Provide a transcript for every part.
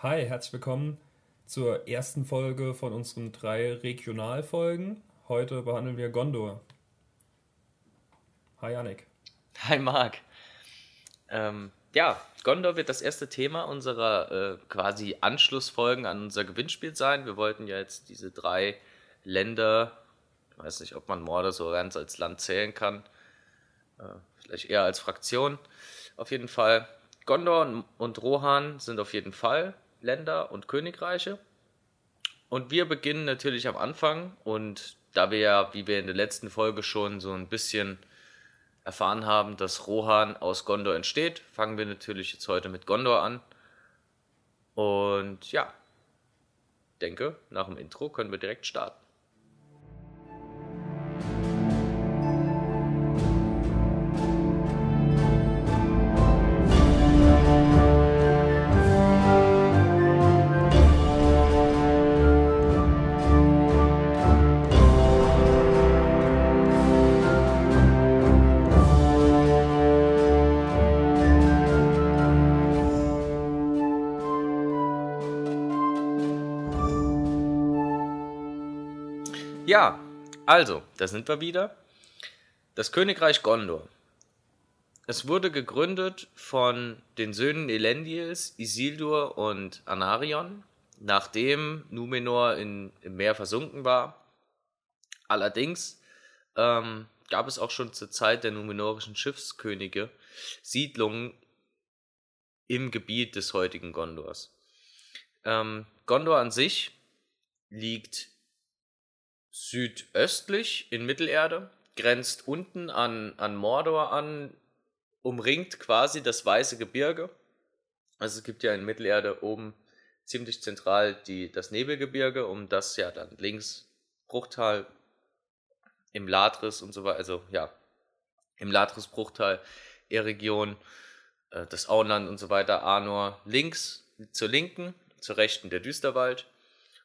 Hi, herzlich willkommen zur ersten Folge von unseren drei Regionalfolgen. Heute behandeln wir Gondor. Hi, Janik. Hi, Marc. Ähm, ja, Gondor wird das erste Thema unserer äh, quasi Anschlussfolgen an unser Gewinnspiel sein. Wir wollten ja jetzt diese drei Länder, ich weiß nicht, ob man Morde so ganz als Land zählen kann, äh, vielleicht eher als Fraktion. Auf jeden Fall, Gondor und Rohan sind auf jeden Fall Länder und Königreiche. Und wir beginnen natürlich am Anfang und da wir ja, wie wir in der letzten Folge schon so ein bisschen erfahren haben, dass Rohan aus Gondor entsteht, fangen wir natürlich jetzt heute mit Gondor an. Und ja, denke, nach dem Intro können wir direkt starten. Also, da sind wir wieder. Das Königreich Gondor. Es wurde gegründet von den Söhnen Elendils, Isildur und Anarion, nachdem Numenor in, im Meer versunken war. Allerdings ähm, gab es auch schon zur Zeit der numenorischen Schiffskönige Siedlungen im Gebiet des heutigen Gondors. Ähm, Gondor an sich liegt südöstlich in Mittelerde, grenzt unten an, an Mordor an, umringt quasi das Weiße Gebirge. Also es gibt ja in Mittelerde oben ziemlich zentral die, das Nebelgebirge, um das ja dann links Bruchtal im Latris und so weiter, also ja, im Latris-Bruchtal, Region, äh, das Auenland und so weiter, Arnor links zur linken, zur rechten der Düsterwald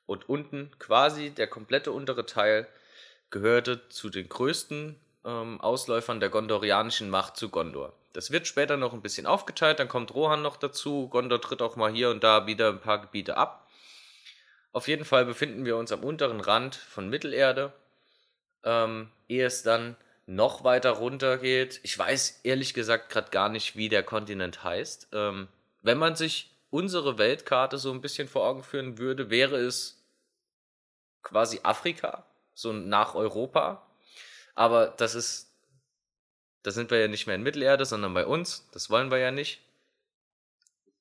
und unten quasi der komplette untere Teil gehörte zu den größten ähm, Ausläufern der gondorianischen Macht zu Gondor. Das wird später noch ein bisschen aufgeteilt, dann kommt Rohan noch dazu, Gondor tritt auch mal hier und da wieder ein paar Gebiete ab. Auf jeden Fall befinden wir uns am unteren Rand von Mittelerde, ähm, ehe es dann noch weiter runter geht. Ich weiß ehrlich gesagt gerade gar nicht, wie der Kontinent heißt. Ähm, wenn man sich unsere Weltkarte so ein bisschen vor Augen führen würde, wäre es quasi Afrika, so nach Europa. Aber das ist, da sind wir ja nicht mehr in Mittelerde, sondern bei uns. Das wollen wir ja nicht.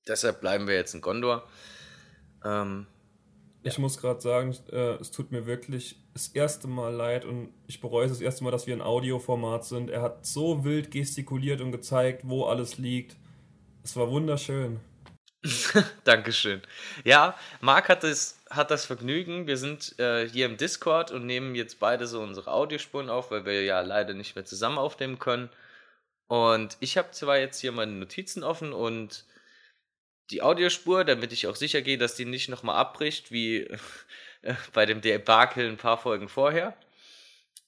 Deshalb bleiben wir jetzt in Gondor. Ähm, ich ja. muss gerade sagen, äh, es tut mir wirklich das erste Mal leid und ich bereue es das erste Mal, dass wir ein Audioformat sind. Er hat so wild gestikuliert und gezeigt, wo alles liegt. Es war wunderschön. Dankeschön. Ja, Marc hat das, hat das Vergnügen. Wir sind äh, hier im Discord und nehmen jetzt beide so unsere Audiospuren auf, weil wir ja leider nicht mehr zusammen aufnehmen können. Und ich habe zwar jetzt hier meine Notizen offen und die Audiospur, damit ich auch sicher gehe, dass die nicht nochmal abbricht, wie äh, bei dem Debakel ein paar Folgen vorher.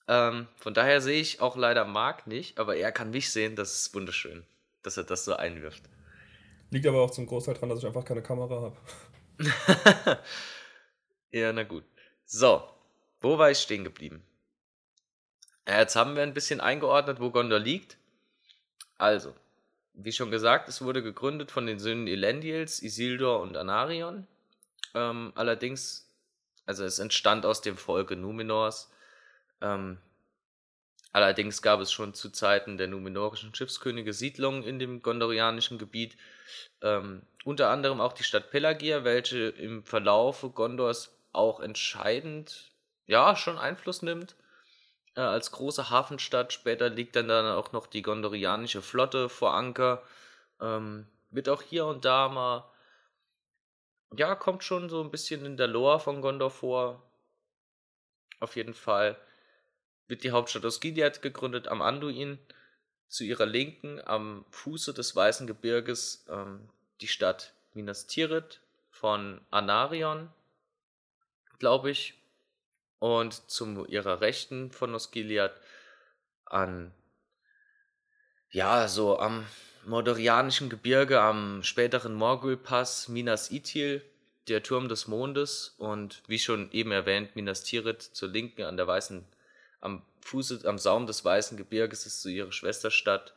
Ähm, von daher sehe ich auch leider Marc nicht, aber er kann mich sehen. Das ist wunderschön, dass er das so einwirft. Liegt aber auch zum Großteil daran, dass ich einfach keine Kamera habe. ja, na gut. So, wo war ich stehen geblieben? Jetzt haben wir ein bisschen eingeordnet, wo Gondor liegt. Also, wie schon gesagt, es wurde gegründet von den Söhnen Elendils, Isildur und Anarion. Ähm, allerdings, also es entstand aus dem Volke Numenors. Ähm, Allerdings gab es schon zu Zeiten der numenorischen Schiffskönige Siedlungen in dem gondorianischen Gebiet, ähm, unter anderem auch die Stadt Pelagia, welche im Verlaufe Gondors auch entscheidend, ja, schon Einfluss nimmt. Äh, als große Hafenstadt, später liegt dann, dann auch noch die gondorianische Flotte vor Anker, ähm, wird auch hier und da mal, ja, kommt schon so ein bisschen in der Lore von Gondor vor. Auf jeden Fall wird die Hauptstadt aus Gilead gegründet am Anduin. Zu ihrer Linken am Fuße des Weißen Gebirges ähm, die Stadt Minas Tirith von Anarion, glaube ich. Und zu ihrer Rechten von Osgiliath an, ja, so am Mordorianischen Gebirge, am späteren Morgul-Pass, Minas Ithil, der Turm des Mondes und wie schon eben erwähnt, Minas Tirith zur Linken an der weißen, am Fuße, am Saum des Weißen Gebirges ist so ihre Schwesterstadt.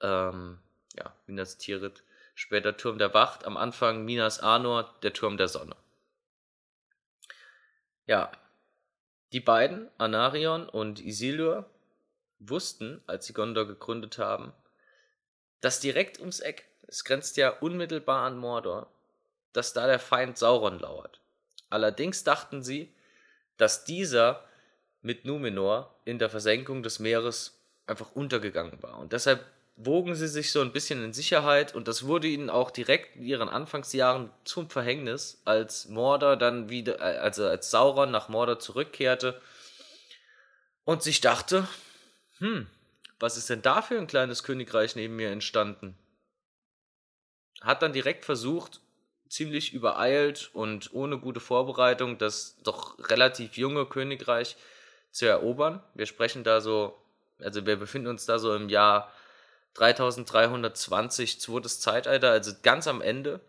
Ähm, ja, Minas Tirith. Später Turm der Wacht, am Anfang Minas Anor, der Turm der Sonne. Ja, die beiden, Anarion und Isildur, wussten, als sie Gondor gegründet haben, dass direkt ums Eck, es grenzt ja unmittelbar an Mordor, dass da der Feind Sauron lauert. Allerdings dachten sie, dass dieser mit Numenor in der Versenkung des Meeres einfach untergegangen war. Und deshalb wogen sie sich so ein bisschen in Sicherheit und das wurde ihnen auch direkt in ihren Anfangsjahren zum Verhängnis, als Mordor dann wieder, äh, also als Sauron nach Mordor zurückkehrte und sich dachte, hm, was ist denn da für ein kleines Königreich neben mir entstanden? Hat dann direkt versucht, ziemlich übereilt und ohne gute Vorbereitung das doch relativ junge Königreich zu erobern. Wir sprechen da so, also wir befinden uns da so im Jahr 3320, zweites Zeitalter, also ganz am Ende.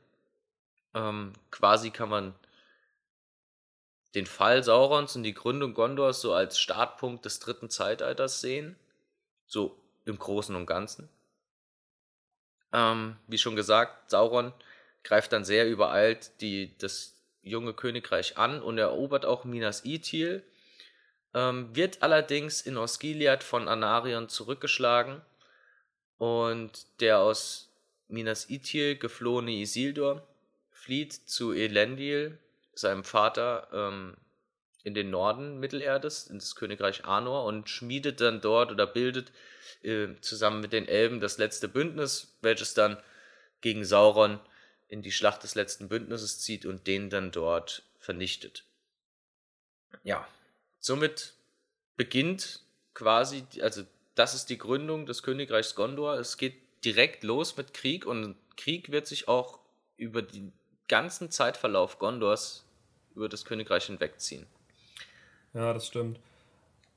Ähm, quasi kann man den Fall Saurons und die Gründung Gondors so als Startpunkt des dritten Zeitalters sehen. So im Großen und Ganzen. Ähm, wie schon gesagt, Sauron greift dann sehr übereilt die, das junge Königreich an und erobert auch Minas Ithil, ähm, wird allerdings in Osgiliath von Anarion zurückgeschlagen und der aus Minas Ithil geflohene Isildur flieht zu Elendil, seinem Vater, ähm, in den Norden Mittelerdes, ins Königreich Anor und schmiedet dann dort oder bildet äh, zusammen mit den Elben das letzte Bündnis, welches dann gegen Sauron in die Schlacht des letzten Bündnisses zieht und den dann dort vernichtet. Ja, somit beginnt quasi, also das ist die Gründung des Königreichs Gondor. Es geht direkt los mit Krieg und Krieg wird sich auch über den ganzen Zeitverlauf Gondors über das Königreich hinwegziehen. Ja, das stimmt.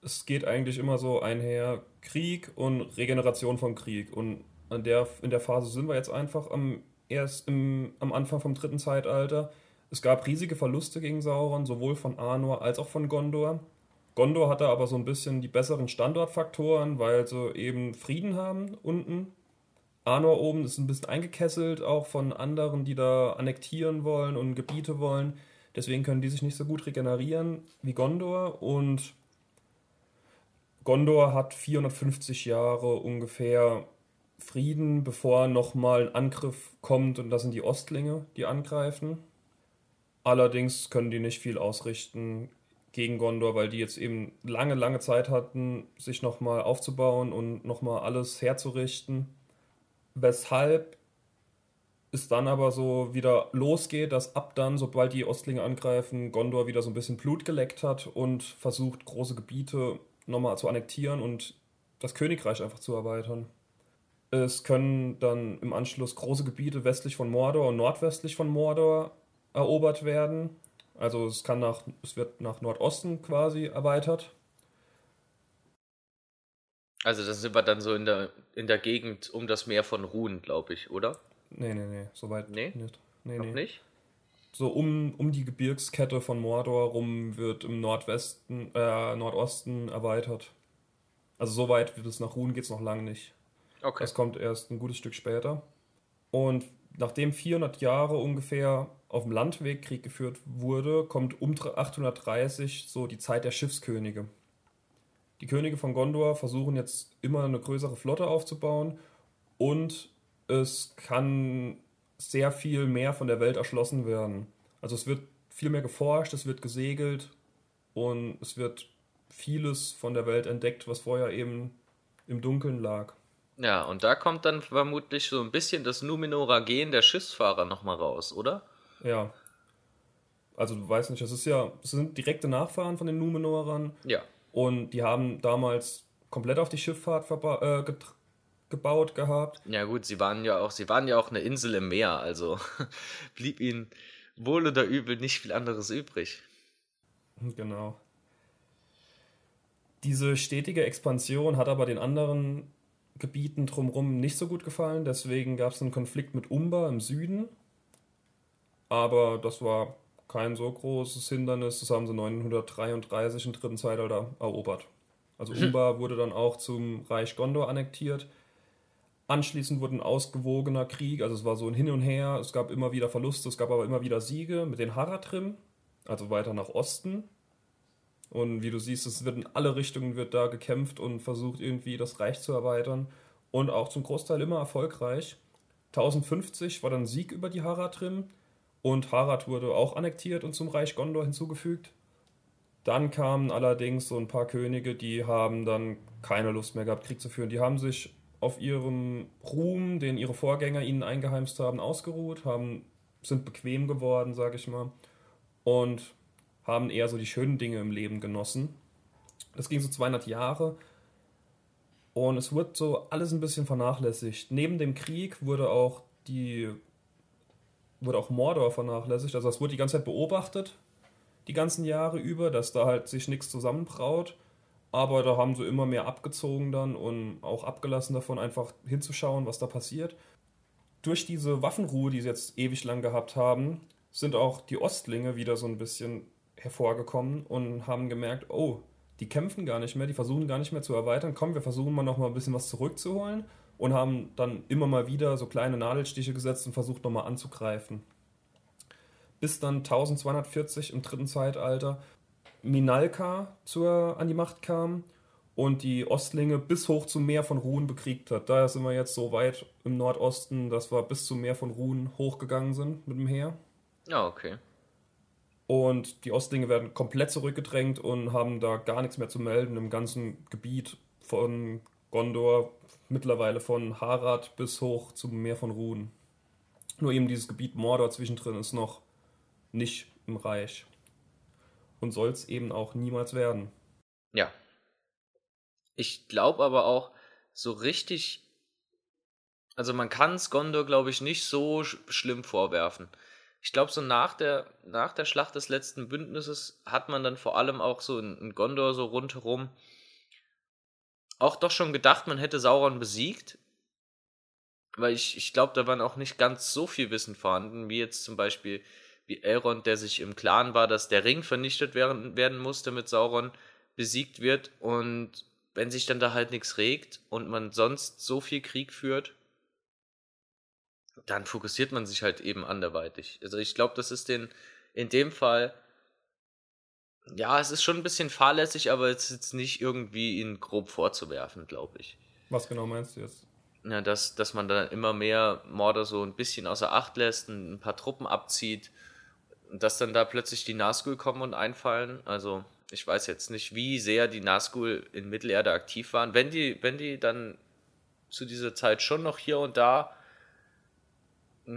Es geht eigentlich immer so einher Krieg und Regeneration von Krieg. Und in der, in der Phase sind wir jetzt einfach am erst im, am Anfang vom dritten Zeitalter. Es gab riesige Verluste gegen Sauron, sowohl von Arnor als auch von Gondor. Gondor hatte aber so ein bisschen die besseren Standortfaktoren, weil sie eben Frieden haben unten. Arnor oben ist ein bisschen eingekesselt, auch von anderen, die da annektieren wollen und Gebiete wollen. Deswegen können die sich nicht so gut regenerieren wie Gondor. Und Gondor hat 450 Jahre ungefähr Frieden, bevor nochmal ein Angriff kommt und das sind die Ostlinge, die angreifen. Allerdings können die nicht viel ausrichten gegen Gondor, weil die jetzt eben lange, lange Zeit hatten, sich nochmal aufzubauen und nochmal alles herzurichten. Weshalb es dann aber so wieder losgeht, dass ab dann, sobald die Ostlinge angreifen, Gondor wieder so ein bisschen Blut geleckt hat und versucht, große Gebiete nochmal zu annektieren und das Königreich einfach zu erweitern. Es können dann im Anschluss große Gebiete westlich von Mordor und nordwestlich von Mordor erobert werden. Also es kann nach, es wird nach Nordosten quasi erweitert. Also das sind wir dann so in der, in der Gegend um das Meer von Ruhen, glaube ich, oder? Nee, nee, nee, soweit nee? nicht. Nee, Noch nee. nicht? So um, um die Gebirgskette von Mordor rum wird im Nordwesten, äh, Nordosten erweitert. Also so weit wie es nach Ruhen geht es noch lange nicht. Okay. Das kommt erst ein gutes Stück später. Und nachdem 400 Jahre ungefähr auf dem Landweg Krieg geführt wurde, kommt um 830 so die Zeit der Schiffskönige. Die Könige von Gondor versuchen jetzt immer eine größere Flotte aufzubauen und es kann sehr viel mehr von der Welt erschlossen werden. Also es wird viel mehr geforscht, es wird gesegelt und es wird vieles von der Welt entdeckt, was vorher eben im Dunkeln lag. Ja, und da kommt dann vermutlich so ein bisschen das Numenorer Gen der Schiffsfahrer nochmal raus, oder? Ja. Also du weißt nicht, das ist ja, das sind direkte Nachfahren von den Numenorern. Ja. Und die haben damals komplett auf die Schifffahrt äh, gebaut gehabt. Ja gut, sie waren ja auch, sie waren ja auch eine Insel im Meer, also blieb ihnen wohl oder übel nicht viel anderes übrig. Genau. Diese stetige Expansion hat aber den anderen Gebieten drumherum nicht so gut gefallen. Deswegen gab es einen Konflikt mit Umba im Süden. aber das war kein so großes Hindernis. Das haben sie 933 im dritten Zeitalter erobert. Also mhm. Umbar wurde dann auch zum Reich Gondor annektiert. Anschließend wurde ein ausgewogener Krieg, also es war so ein Hin und Her, es gab immer wieder Verluste, es gab aber immer wieder Siege mit den Haratrim, also weiter nach Osten. Und wie du siehst, es wird in alle Richtungen wird da gekämpft und versucht irgendwie das Reich zu erweitern und auch zum Großteil immer erfolgreich. 1050 war dann Sieg über die Haratrim und Harad wurde auch annektiert und zum Reich Gondor hinzugefügt. Dann kamen allerdings so ein paar Könige, die haben dann keine Lust mehr gehabt, Krieg zu führen. Die haben sich auf ihrem Ruhm, den ihre Vorgänger ihnen eingeheimst haben, ausgeruht, haben, sind bequem geworden, sage ich mal, und haben eher so die schönen Dinge im Leben genossen. Das ging so 200 Jahre und es wurde so alles ein bisschen vernachlässigt. Neben dem Krieg wurde auch die wurde auch Mordor vernachlässigt. Also es wurde die ganze Zeit beobachtet, die ganzen Jahre über, dass da halt sich nichts zusammenbraut. Aber da haben sie immer mehr abgezogen dann und auch abgelassen davon, einfach hinzuschauen, was da passiert. Durch diese Waffenruhe, die sie jetzt ewig lang gehabt haben, sind auch die Ostlinge wieder so ein bisschen hervorgekommen und haben gemerkt, oh, die kämpfen gar nicht mehr, die versuchen gar nicht mehr zu erweitern. Komm, wir versuchen mal noch mal ein bisschen was zurückzuholen und haben dann immer mal wieder so kleine Nadelstiche gesetzt und versucht nochmal anzugreifen. Bis dann 1240 im dritten Zeitalter Minalka zur, an die Macht kam und die Ostlinge bis hoch zum Meer von Ruhen bekriegt hat. Daher sind wir jetzt so weit im Nordosten, dass wir bis zum Meer von Ruhen hochgegangen sind mit dem Heer. Ja, okay. Und die Ostlinge werden komplett zurückgedrängt und haben da gar nichts mehr zu melden im ganzen Gebiet von Gondor, mittlerweile von Harad bis hoch zum Meer von Ruhen. Nur eben dieses Gebiet Mordor zwischendrin ist noch nicht im Reich und soll es eben auch niemals werden. Ja. Ich glaube aber auch, so richtig. Also man kann es Gondor, glaube ich, nicht so sch schlimm vorwerfen. Ich glaube, so nach der, nach der Schlacht des letzten Bündnisses hat man dann vor allem auch so in, in Gondor so rundherum auch doch schon gedacht, man hätte Sauron besiegt. Weil ich, ich glaube, da waren auch nicht ganz so viel Wissen vorhanden, wie jetzt zum Beispiel wie Elrond, der sich im Klaren war, dass der Ring vernichtet werden, werden muss, damit Sauron besiegt wird. Und wenn sich dann da halt nichts regt und man sonst so viel Krieg führt, dann fokussiert man sich halt eben anderweitig. Also ich glaube, das ist den in dem Fall ja, es ist schon ein bisschen fahrlässig, aber es ist jetzt nicht irgendwie ihn grob vorzuwerfen, glaube ich. Was genau meinst du jetzt? Ja, dass, dass man dann immer mehr Morde so ein bisschen außer Acht lässt, ein paar Truppen abzieht dass dann da plötzlich die Nazgul kommen und einfallen. Also ich weiß jetzt nicht, wie sehr die Nazgul in Mittelerde aktiv waren. Wenn die, wenn die dann zu dieser Zeit schon noch hier und da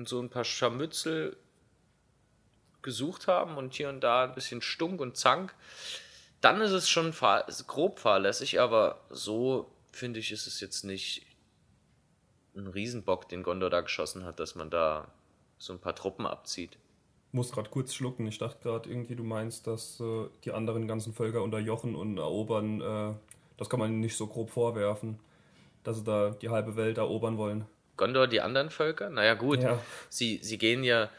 so ein paar Scharmützel gesucht haben und hier und da ein bisschen Stunk und Zank, dann ist es schon fahr grob fahrlässig, aber so finde ich, ist es jetzt nicht ein Riesenbock, den Gondor da geschossen hat, dass man da so ein paar Truppen abzieht muss gerade kurz schlucken. Ich dachte gerade irgendwie, du meinst, dass äh, die anderen ganzen Völker unterjochen und erobern. Äh, das kann man nicht so grob vorwerfen, dass sie da die halbe Welt erobern wollen. Gondor, die anderen Völker? Naja, gut. Ja. Sie, sie gehen ja.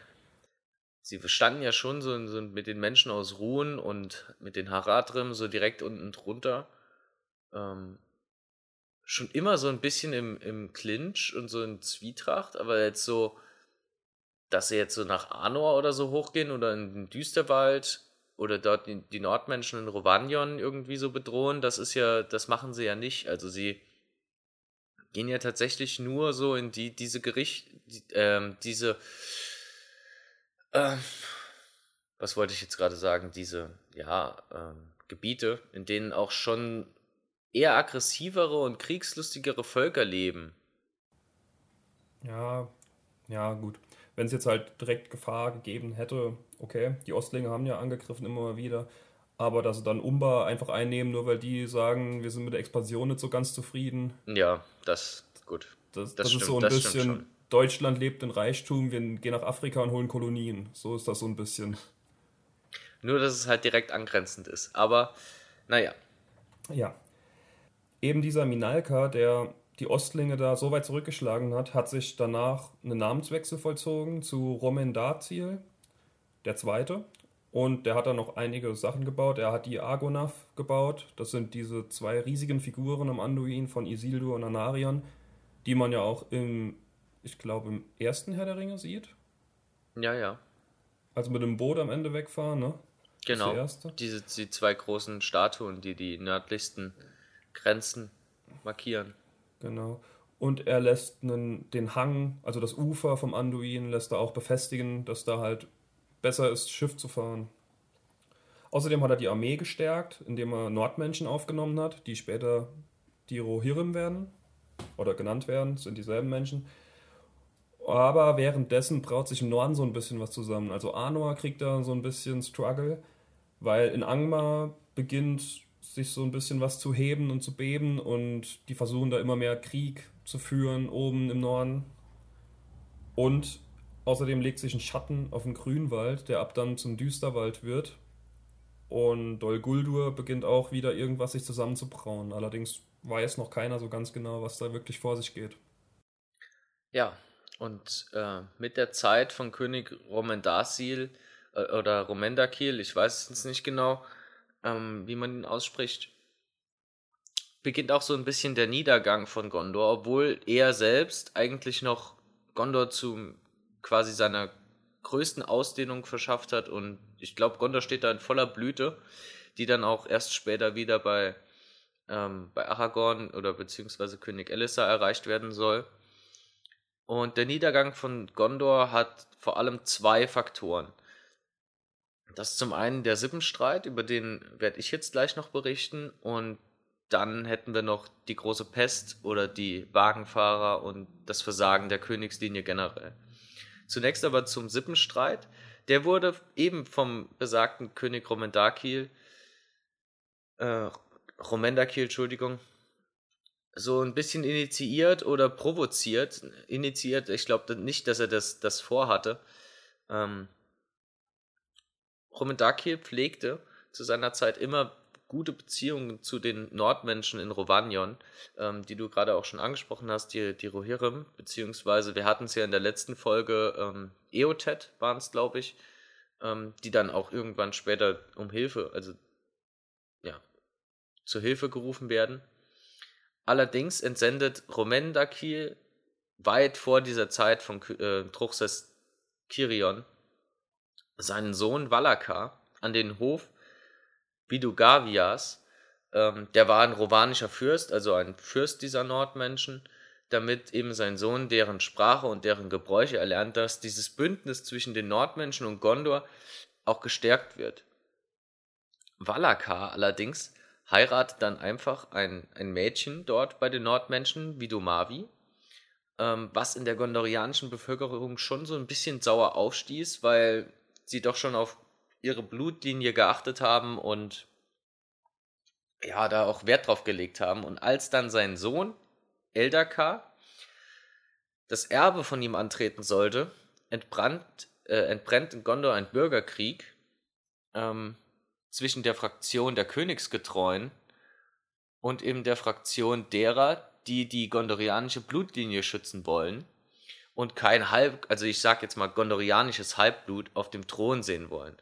Sie standen ja schon so, so mit den Menschen aus Ruhen und mit den Haradrim so direkt unten drunter. Ähm, schon immer so ein bisschen im, im Clinch und so in Zwietracht, aber jetzt so dass sie jetzt so nach Anor oder so hochgehen oder in den Düsterwald oder dort die, die Nordmenschen in Rovanion irgendwie so bedrohen, das ist ja, das machen sie ja nicht. Also sie gehen ja tatsächlich nur so in die, diese Gericht, die, ähm, diese, äh, was wollte ich jetzt gerade sagen, diese, ja, ähm, Gebiete, in denen auch schon eher aggressivere und kriegslustigere Völker leben. Ja, ja, gut wenn es jetzt halt direkt Gefahr gegeben hätte, okay, die Ostlinge haben ja angegriffen immer wieder, aber dass sie dann Umba einfach einnehmen, nur weil die sagen, wir sind mit der Expansion nicht so ganz zufrieden. Ja, das gut. Das, das, das stimmt, ist so ein bisschen, Deutschland lebt in Reichtum, wir gehen nach Afrika und holen Kolonien. So ist das so ein bisschen. Nur, dass es halt direkt angrenzend ist. Aber, naja. Ja. Eben dieser Minalka, der die Ostlinge da so weit zurückgeschlagen hat, hat sich danach ein Namenswechsel vollzogen zu Romen Dazil. der zweite. Und der hat dann noch einige Sachen gebaut. Er hat die Argonath gebaut. Das sind diese zwei riesigen Figuren am Anduin von Isildur und Anarion, die man ja auch im, ich glaube, im ersten Herr der Ringe sieht. Ja, ja. Also mit dem Boot am Ende wegfahren, ne? Genau. Diese die zwei großen Statuen, die die nördlichsten Grenzen markieren. Genau. Und er lässt einen, den Hang, also das Ufer vom Anduin, lässt er auch befestigen, dass da halt besser ist, Schiff zu fahren. Außerdem hat er die Armee gestärkt, indem er Nordmenschen aufgenommen hat, die später die Rohirrim werden oder genannt werden, sind dieselben Menschen. Aber währenddessen braut sich im Norden so ein bisschen was zusammen. Also Anor kriegt da so ein bisschen Struggle, weil in Angmar beginnt sich so ein bisschen was zu heben und zu beben und die versuchen da immer mehr Krieg zu führen oben im Norden. Und außerdem legt sich ein Schatten auf den Grünwald, der ab dann zum Düsterwald wird. Und Dol Guldur beginnt auch wieder irgendwas sich zusammenzubrauen. Allerdings weiß noch keiner so ganz genau, was da wirklich vor sich geht. Ja, und äh, mit der Zeit von König Romendasil äh, oder Romendakil, ich weiß es nicht genau, ähm, wie man ihn ausspricht, beginnt auch so ein bisschen der Niedergang von Gondor, obwohl er selbst eigentlich noch Gondor zu quasi seiner größten Ausdehnung verschafft hat und ich glaube, Gondor steht da in voller Blüte, die dann auch erst später wieder bei, ähm, bei Aragorn oder beziehungsweise König Elissa erreicht werden soll. Und der Niedergang von Gondor hat vor allem zwei Faktoren. Das ist zum einen der Sippenstreit, über den werde ich jetzt gleich noch berichten. Und dann hätten wir noch die große Pest oder die Wagenfahrer und das Versagen der Königslinie generell. Zunächst aber zum Sippenstreit. Der wurde eben vom besagten König Romendakil, äh, Romendakil, Entschuldigung, so ein bisschen initiiert oder provoziert. Initiiert, ich glaube nicht, dass er das, das vorhatte. Ähm, Romendakil pflegte zu seiner Zeit immer gute Beziehungen zu den Nordmenschen in Rovanion, ähm, die du gerade auch schon angesprochen hast, die, die Rohirrim, beziehungsweise wir hatten es ja in der letzten Folge, ähm, Eotet waren es, glaube ich, ähm, die dann auch irgendwann später um Hilfe, also ja, zur Hilfe gerufen werden. Allerdings entsendet Romendakil weit vor dieser Zeit von äh, Truchsess Kirion seinen Sohn Valakar an den Hof Vidugavias. Ähm, der war ein rovanischer Fürst, also ein Fürst dieser Nordmenschen, damit eben sein Sohn deren Sprache und deren Gebräuche erlernt, dass dieses Bündnis zwischen den Nordmenschen und Gondor auch gestärkt wird. Valakar allerdings heiratet dann einfach ein, ein Mädchen dort bei den Nordmenschen, Vidumavi, ähm, was in der gondorianischen Bevölkerung schon so ein bisschen sauer aufstieß, weil sie doch schon auf ihre Blutlinie geachtet haben und ja, da auch Wert drauf gelegt haben. Und als dann sein Sohn, Eldakar, das Erbe von ihm antreten sollte, entbrannt, äh, entbrennt in Gondor ein Bürgerkrieg ähm, zwischen der Fraktion der Königsgetreuen und eben der Fraktion derer, die die gondorianische Blutlinie schützen wollen und kein Halb, also ich sag jetzt mal gondorianisches Halbblut auf dem Thron sehen wollen.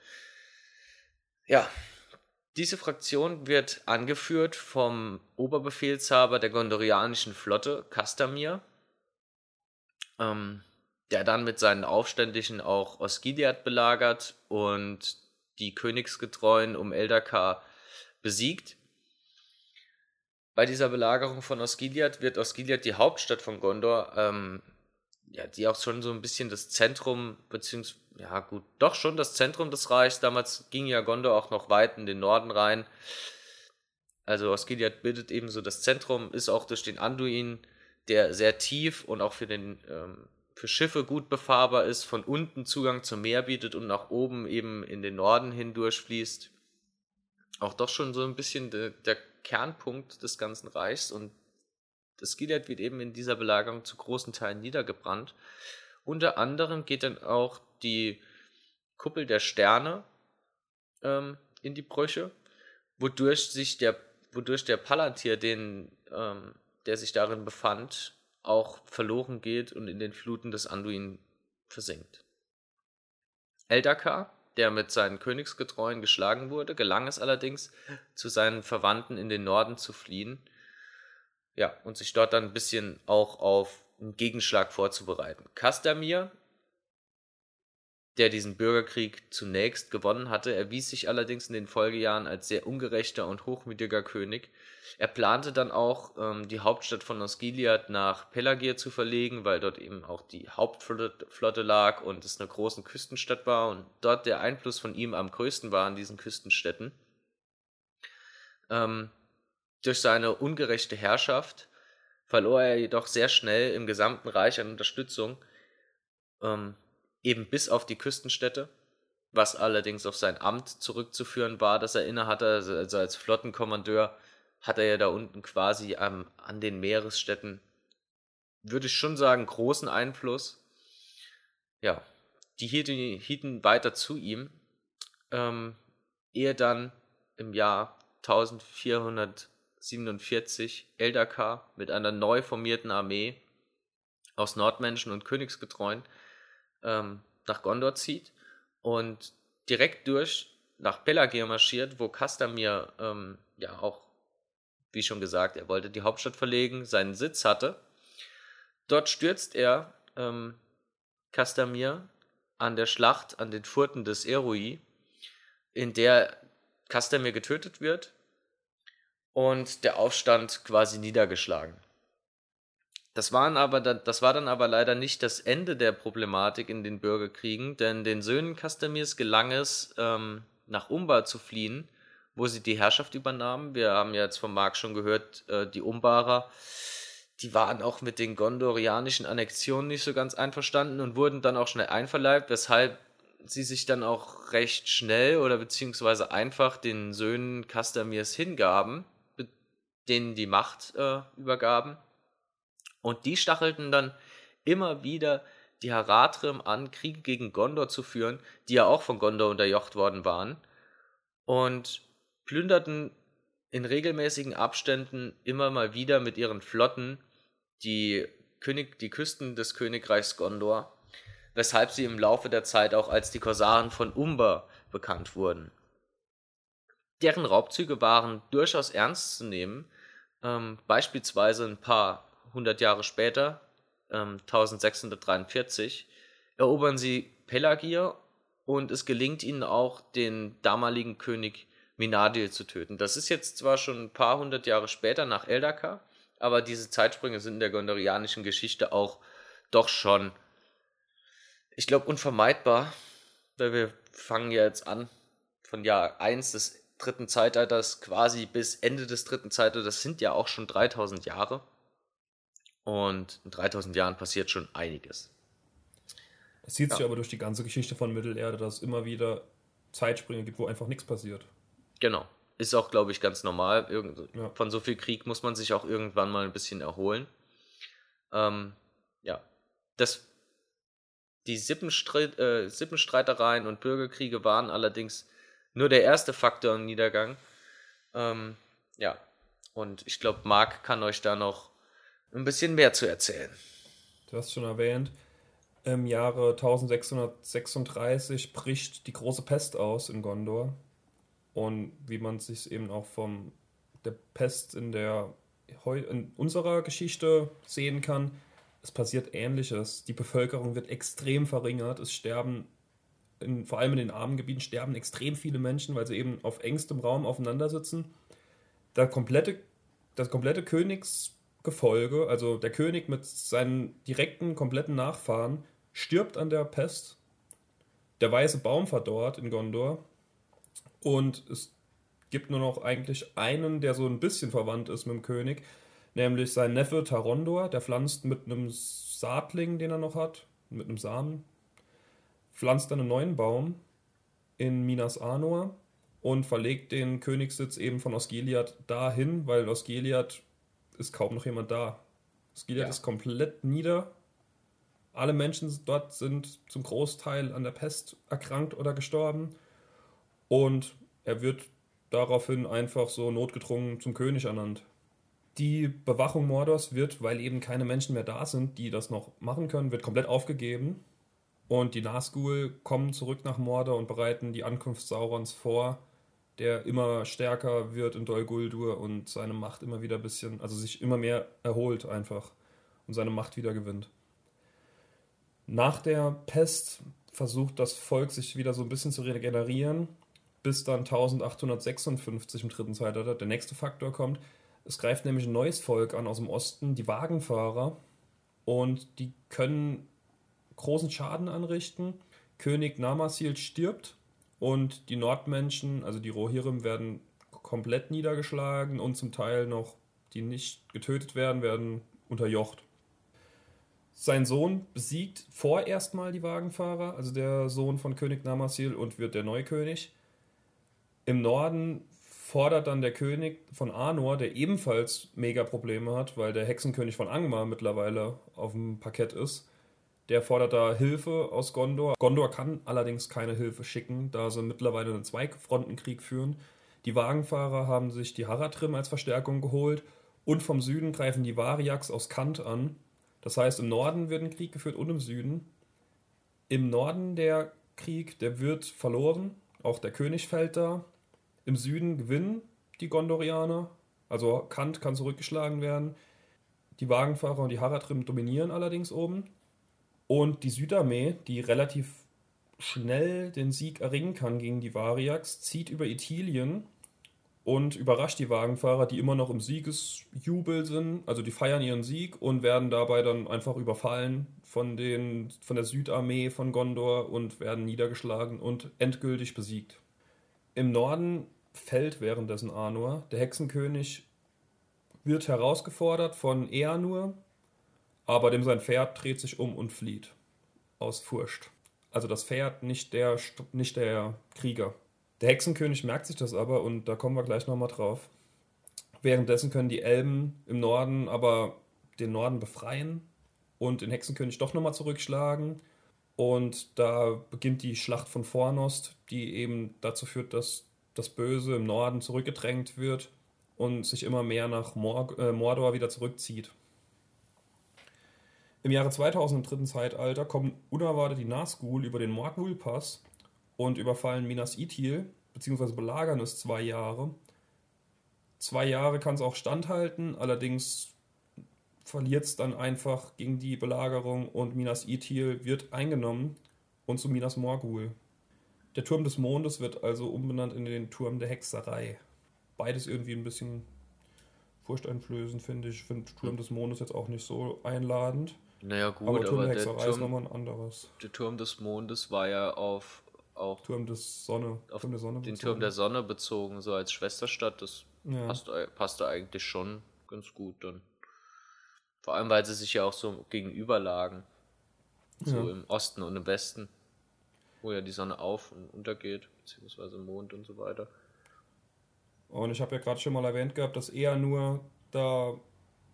Ja, diese Fraktion wird angeführt vom Oberbefehlshaber der gondorianischen Flotte, Castamir, ähm, der dann mit seinen Aufständischen auch Osgiliath belagert und die Königsgetreuen um Eldakar besiegt. Bei dieser Belagerung von Osgiliath wird Osgiliath die Hauptstadt von Gondor ähm, ja, die auch schon so ein bisschen das Zentrum, beziehungsweise, ja gut, doch schon das Zentrum des Reichs. Damals ging ja Gondor auch noch weit in den Norden rein. Also Osgiliath bildet eben so das Zentrum, ist auch durch den Anduin, der sehr tief und auch für den ähm, für Schiffe gut befahrbar ist, von unten Zugang zum Meer bietet und nach oben eben in den Norden hindurchfließt. Auch doch schon so ein bisschen de, der Kernpunkt des ganzen Reichs und das Gilead wird eben in dieser Belagerung zu großen Teilen niedergebrannt. Unter anderem geht dann auch die Kuppel der Sterne ähm, in die Brüche, wodurch sich der, wodurch der Palantir, den, ähm, der sich darin befand, auch verloren geht und in den Fluten des Anduin versinkt. Eldakar der mit seinen Königsgetreuen geschlagen wurde, gelang es allerdings, zu seinen Verwandten in den Norden zu fliehen. Ja, und sich dort dann ein bisschen auch auf einen Gegenschlag vorzubereiten. Kastamir, der diesen Bürgerkrieg zunächst gewonnen hatte, erwies sich allerdings in den Folgejahren als sehr ungerechter und hochmütiger König. Er plante dann auch, ähm, die Hauptstadt von Osgiliath nach Pelagir zu verlegen, weil dort eben auch die Hauptflotte lag und es eine große Küstenstadt war und dort der Einfluss von ihm am größten war an diesen Küstenstädten. Ähm, durch seine ungerechte Herrschaft verlor er jedoch sehr schnell im gesamten Reich an Unterstützung, ähm, eben bis auf die Küstenstädte, was allerdings auf sein Amt zurückzuführen war, das er innehatte, also, also als Flottenkommandeur hat er ja da unten quasi ähm, an den Meeresstädten, würde ich schon sagen, großen Einfluss. Ja, die hielten, hielten weiter zu ihm, ähm, ehe dann im Jahr 1447 Eldakar mit einer neu formierten Armee aus Nordmenschen und Königsgetreuen ähm, nach Gondor zieht und direkt durch nach Pelagir marschiert, wo Kastamir ähm, ja auch wie schon gesagt, er wollte die Hauptstadt verlegen, seinen Sitz hatte. Dort stürzt er ähm, Castamir an der Schlacht an den Furten des Erui, in der Castamir getötet wird und der Aufstand quasi niedergeschlagen. Das, waren aber, das war dann aber leider nicht das Ende der Problematik in den Bürgerkriegen, denn den Söhnen Castamirs gelang es, ähm, nach Umbar zu fliehen wo sie die Herrschaft übernahmen. Wir haben ja jetzt von Marc schon gehört, äh, die Umbarer, die waren auch mit den gondorianischen Annexionen nicht so ganz einverstanden und wurden dann auch schnell einverleibt, weshalb sie sich dann auch recht schnell oder beziehungsweise einfach den Söhnen Castamirs hingaben, denen die Macht äh, übergaben. Und die stachelten dann immer wieder die Haradrim an, Kriege gegen Gondor zu führen, die ja auch von Gondor unterjocht worden waren. Und plünderten in regelmäßigen Abständen immer mal wieder mit ihren Flotten die, König, die Küsten des Königreichs Gondor, weshalb sie im Laufe der Zeit auch als die Korsaren von Umber bekannt wurden. Deren Raubzüge waren durchaus ernst zu nehmen, ähm, beispielsweise ein paar hundert Jahre später, ähm, 1643, erobern sie Pelagir und es gelingt ihnen auch, den damaligen König Minadil zu töten. Das ist jetzt zwar schon ein paar hundert Jahre später nach Eldaka, aber diese Zeitsprünge sind in der gondorianischen Geschichte auch doch schon, ich glaube, unvermeidbar, weil wir fangen ja jetzt an von Jahr 1 des dritten Zeitalters quasi bis Ende des dritten Zeitalters, das sind ja auch schon 3000 Jahre. Und in 3000 Jahren passiert schon einiges. Es zieht ja. sich aber durch die ganze Geschichte von Mittelerde, dass es immer wieder Zeitsprünge gibt, wo einfach nichts passiert. Genau. Ist auch, glaube ich, ganz normal. Irgend ja. Von so viel Krieg muss man sich auch irgendwann mal ein bisschen erholen. Ähm, ja. Das, die Sippenstreit, äh, Sippenstreitereien und Bürgerkriege waren allerdings nur der erste Faktor im Niedergang. Ähm, ja. Und ich glaube, Marc kann euch da noch ein bisschen mehr zu erzählen. Du hast schon erwähnt, im Jahre 1636 bricht die große Pest aus in Gondor. Und wie man sich eben auch von der Pest in, der, in unserer Geschichte sehen kann, es passiert Ähnliches. Die Bevölkerung wird extrem verringert. Es sterben, in, vor allem in den armen Gebieten, sterben extrem viele Menschen, weil sie eben auf engstem Raum aufeinander sitzen. Der komplette, das komplette Königsgefolge, also der König mit seinen direkten, kompletten Nachfahren, stirbt an der Pest. Der weiße Baum verdorrt in Gondor. Und es gibt nur noch eigentlich einen, der so ein bisschen verwandt ist mit dem König, nämlich sein Neffe Tarondor, der pflanzt mit einem Saatling, den er noch hat, mit einem Samen, pflanzt dann einen neuen Baum in Minas Anor und verlegt den Königssitz eben von Osgiliath dahin, weil Osgiliath ist kaum noch jemand da. Osgiliath ja. ist komplett nieder. Alle Menschen dort sind zum Großteil an der Pest erkrankt oder gestorben. Und er wird daraufhin einfach so notgedrungen zum König ernannt. Die Bewachung Mordors wird, weil eben keine Menschen mehr da sind, die das noch machen können, wird komplett aufgegeben. Und die Nazgul kommen zurück nach Mordor und bereiten die Ankunft Saurons vor, der immer stärker wird in Dol Guldur und seine Macht immer wieder ein bisschen, also sich immer mehr erholt einfach und seine Macht wieder gewinnt. Nach der Pest versucht das Volk sich wieder so ein bisschen zu regenerieren, bis dann 1856 im dritten Zeitalter der nächste Faktor kommt. Es greift nämlich ein neues Volk an aus dem Osten, die Wagenfahrer, und die können großen Schaden anrichten. König Namasil stirbt und die Nordmenschen, also die Rohirrim, werden komplett niedergeschlagen und zum Teil noch, die nicht getötet werden, werden unterjocht. Sein Sohn besiegt vorerst mal die Wagenfahrer, also der Sohn von König Namasil, und wird der Neukönig. Im Norden fordert dann der König von Arnor, der ebenfalls mega Probleme hat, weil der Hexenkönig von Angmar mittlerweile auf dem Parkett ist. Der fordert da Hilfe aus Gondor. Gondor kann allerdings keine Hilfe schicken, da sie mittlerweile einen Zweifrontenkrieg führen. Die Wagenfahrer haben sich die Haratrim als Verstärkung geholt und vom Süden greifen die Variaks aus Kant an. Das heißt, im Norden wird ein Krieg geführt und im Süden. Im Norden der Krieg, der wird verloren. Auch der König fällt da. Im Süden gewinnen die Gondorianer. Also Kant kann zurückgeschlagen werden. Die Wagenfahrer und die Haratrim dominieren allerdings oben. Und die Südarmee, die relativ schnell den Sieg erringen kann gegen die Variaks, zieht über Ithilien und überrascht die Wagenfahrer, die immer noch im Siegesjubel sind. Also die feiern ihren Sieg und werden dabei dann einfach überfallen von, den, von der Südarmee von Gondor und werden niedergeschlagen und endgültig besiegt. Im Norden fällt währenddessen Arnor. Der Hexenkönig wird herausgefordert von Eanur, aber dem sein Pferd dreht sich um und flieht. Aus Furcht. Also das Pferd, nicht der, nicht der Krieger. Der Hexenkönig merkt sich das aber und da kommen wir gleich nochmal drauf. Währenddessen können die Elben im Norden aber den Norden befreien und den Hexenkönig doch nochmal zurückschlagen. Und da beginnt die Schlacht von Fornost, die eben dazu führt, dass das Böse im Norden zurückgedrängt wird und sich immer mehr nach äh, Mordor wieder zurückzieht. Im Jahre 2000 im dritten Zeitalter kommen unerwartet die Nazgul über den Morgul-Pass und überfallen Minas Ithil, beziehungsweise belagern es zwei Jahre. Zwei Jahre kann es auch standhalten, allerdings verliert es dann einfach gegen die Belagerung und Minas Ithil wird eingenommen und zu Minas Morgul. Der Turm des Mondes wird also umbenannt in den Turm der Hexerei. Beides irgendwie ein bisschen furchteinflößend, finde ich. Ich finde Turm des Mondes jetzt auch nicht so einladend. Naja, gut, aber Turm aber der Turm, ist nochmal ein anderes. Der Turm des Mondes war ja auf auch Turm des Sonne, auf Turm der Sonne den bezogen. Turm der Sonne bezogen, so als Schwesterstadt. Das ja. passt, passte eigentlich schon ganz gut dann. Vor allem, weil sie sich ja auch so gegenüber lagen. So ja. im Osten und im Westen. Wo ja die Sonne auf und untergeht, beziehungsweise Mond und so weiter. Und ich habe ja gerade schon mal erwähnt gehabt, dass er nur da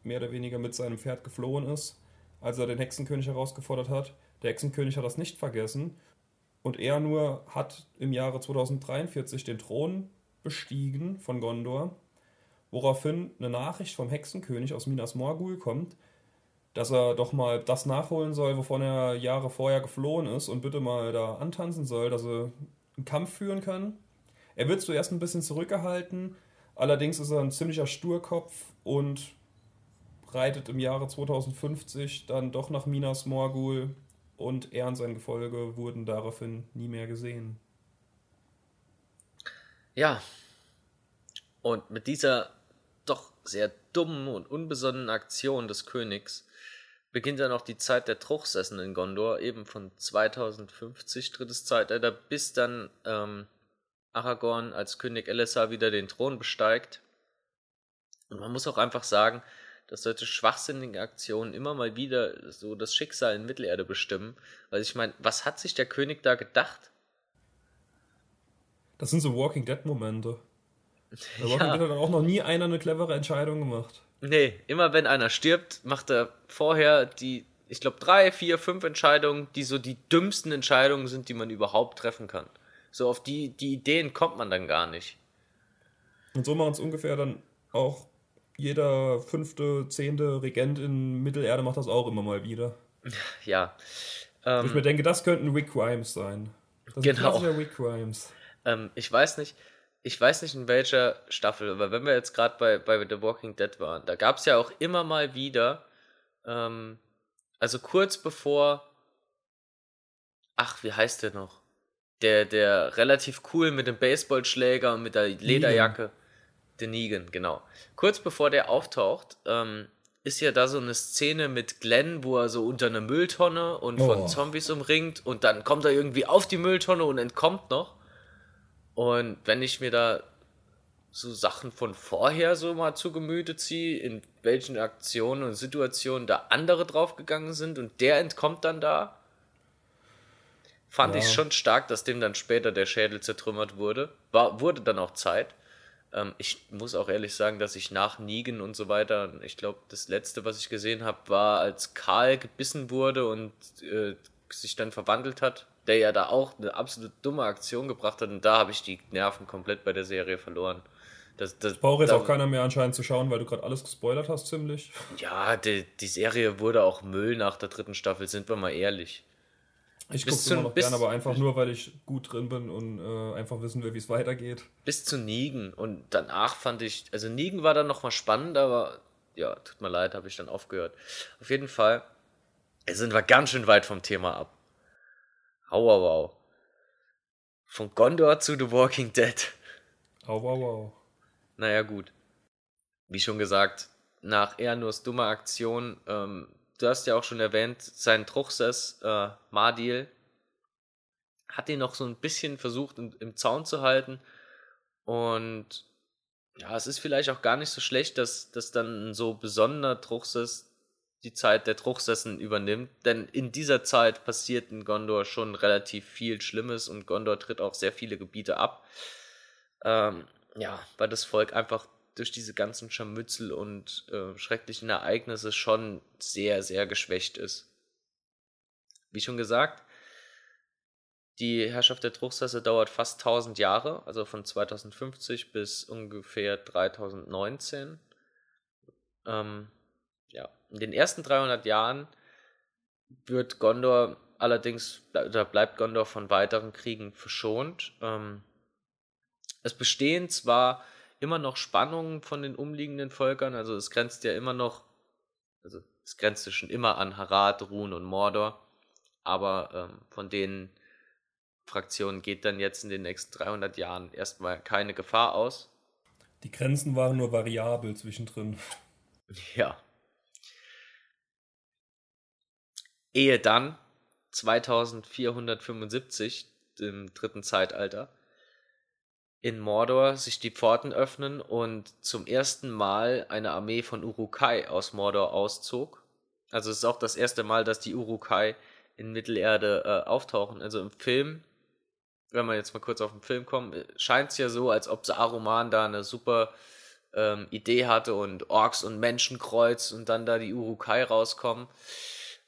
mehr oder weniger mit seinem Pferd geflohen ist, als er den Hexenkönig herausgefordert hat. Der Hexenkönig hat das nicht vergessen und er nur hat im Jahre 2043 den Thron bestiegen von Gondor, woraufhin eine Nachricht vom Hexenkönig aus Minas Morgul kommt, dass er doch mal das nachholen soll, wovon er Jahre vorher geflohen ist und bitte mal da antanzen soll, dass er einen Kampf führen kann. Er wird zuerst ein bisschen zurückgehalten, allerdings ist er ein ziemlicher Sturkopf und reitet im Jahre 2050 dann doch nach Minas Morgul und er und sein Gefolge wurden daraufhin nie mehr gesehen. Ja, und mit dieser doch sehr dummen und unbesonnenen Aktion des Königs beginnt dann auch die Zeit der Truchsessen in Gondor, eben von 2050, drittes Zeitalter, bis dann ähm, Aragorn als König Elessar wieder den Thron besteigt. Und man muss auch einfach sagen, dass solche schwachsinnigen Aktionen immer mal wieder so das Schicksal in Mittelerde bestimmen. Weil ich meine, was hat sich der König da gedacht? Das sind so Walking Dead-Momente. Bei Walking ja. Dead hat auch noch nie einer eine clevere Entscheidung gemacht. Nee, immer wenn einer stirbt, macht er vorher die, ich glaube, drei, vier, fünf Entscheidungen, die so die dümmsten Entscheidungen sind, die man überhaupt treffen kann. So auf die, die Ideen kommt man dann gar nicht. Und so machen es ungefähr dann auch jeder fünfte, zehnte Regent in Mittelerde macht das auch immer mal wieder. Ja. Ähm, ich mir denke, das könnten Rick Grimes sein. Das genau. Rick Grimes. Ähm, ich weiß nicht, ich weiß nicht in welcher Staffel, aber wenn wir jetzt gerade bei, bei The Walking Dead waren, da gab es ja auch immer mal wieder, ähm, also kurz bevor, ach, wie heißt der noch? Der, der relativ cool mit dem Baseballschläger und mit der Lederjacke. Der Negan, genau. Kurz bevor der auftaucht, ähm, ist ja da so eine Szene mit Glenn, wo er so unter einer Mülltonne und von oh. Zombies umringt und dann kommt er irgendwie auf die Mülltonne und entkommt noch. Und wenn ich mir da so Sachen von vorher so mal zu Gemüte ziehe, in welchen Aktionen und Situationen da andere draufgegangen sind und der entkommt dann da, fand ja. ich schon stark, dass dem dann später der Schädel zertrümmert wurde. War, wurde dann auch Zeit. Ähm, ich muss auch ehrlich sagen, dass ich nach Nigen und so weiter, ich glaube, das letzte, was ich gesehen habe, war, als Karl gebissen wurde und äh, sich dann verwandelt hat, der ja da auch eine absolut dumme Aktion gebracht hat und da habe ich die Nerven komplett bei der Serie verloren. Das, das, das braucht jetzt da, auch keiner mehr anscheinend zu schauen, weil du gerade alles gespoilert hast, ziemlich. Ja, die, die Serie wurde auch Müll nach der dritten Staffel, sind wir mal ehrlich. Ich gucke immer noch gerne, aber einfach nur, weil ich gut drin bin und äh, einfach wissen will, wie es weitergeht. Bis zu Nigen. Und danach fand ich, also Nigen war dann nochmal spannend, aber ja, tut mir leid, habe ich dann aufgehört. Auf jeden Fall sind wir ganz schön weit vom Thema ab. Aua, wow. Von Gondor zu The Walking Dead. Aua, wow. Naja, gut. Wie schon gesagt, nach Ehrnurs dummer Aktion ähm, du hast ja auch schon erwähnt, sein Truchsess äh, Mardil hat ihn noch so ein bisschen versucht im, im Zaun zu halten. Und ja, es ist vielleicht auch gar nicht so schlecht, dass, dass dann ein so besonderer Truchsess die Zeit der Truchsessen übernimmt. Denn in dieser Zeit passiert in Gondor schon relativ viel Schlimmes und Gondor tritt auch sehr viele Gebiete ab. Ähm, ja, weil das Volk einfach durch diese ganzen Scharmützel und äh, schrecklichen Ereignisse schon sehr, sehr geschwächt ist. Wie schon gesagt, die Herrschaft der Truchsesse dauert fast 1000 Jahre, also von 2050 bis ungefähr 3019. Ähm, ja, in den ersten 300 Jahren wird Gondor allerdings, oder bleibt Gondor von weiteren Kriegen verschont. Ähm, es bestehen zwar immer noch Spannungen von den umliegenden Völkern. Also es grenzt ja immer noch, also es grenzt ja schon immer an Harad, Run und Mordor. Aber ähm, von den Fraktionen geht dann jetzt in den nächsten 300 Jahren erstmal keine Gefahr aus. Die Grenzen waren nur variabel zwischendrin. Ja. Ehe dann 2475, im dritten Zeitalter, in Mordor sich die Pforten öffnen und zum ersten Mal eine Armee von Urukai aus Mordor auszog. Also es ist auch das erste Mal, dass die Urukai in Mittelerde äh, auftauchen. Also im Film, wenn wir jetzt mal kurz auf den Film kommen, äh, scheint es ja so, als ob Saruman da eine super ähm, Idee hatte und Orks und Menschenkreuz und dann da die Urukai rauskommen.